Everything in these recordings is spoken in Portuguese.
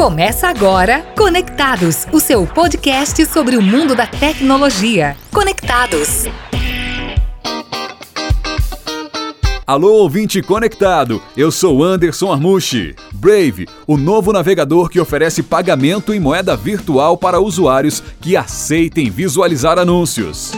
Começa agora Conectados, o seu podcast sobre o mundo da tecnologia. Conectados. Alô, ouvinte conectado! Eu sou Anderson Armushi. Brave, o novo navegador que oferece pagamento em moeda virtual para usuários que aceitem visualizar anúncios.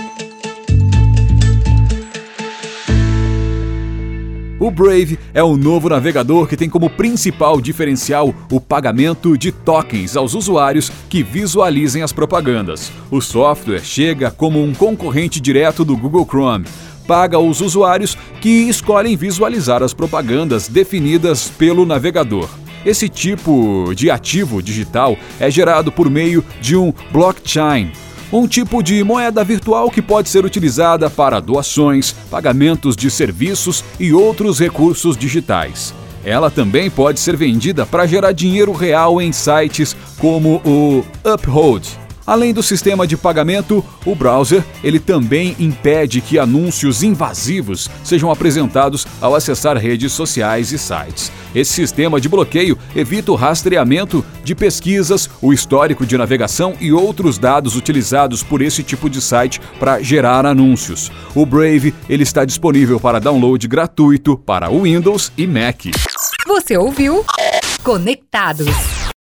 O Brave é o novo navegador que tem como principal diferencial o pagamento de tokens aos usuários que visualizem as propagandas. O software chega como um concorrente direto do Google Chrome. Paga aos usuários que escolhem visualizar as propagandas definidas pelo navegador. Esse tipo de ativo digital é gerado por meio de um blockchain, um tipo de moeda virtual que pode ser utilizada para doações, pagamentos de serviços e outros recursos digitais. Ela também pode ser vendida para gerar dinheiro real em sites como o Uphold, Além do sistema de pagamento, o browser ele também impede que anúncios invasivos sejam apresentados ao acessar redes sociais e sites. Esse sistema de bloqueio evita o rastreamento de pesquisas, o histórico de navegação e outros dados utilizados por esse tipo de site para gerar anúncios. O Brave ele está disponível para download gratuito para Windows e Mac. Você ouviu? Conectados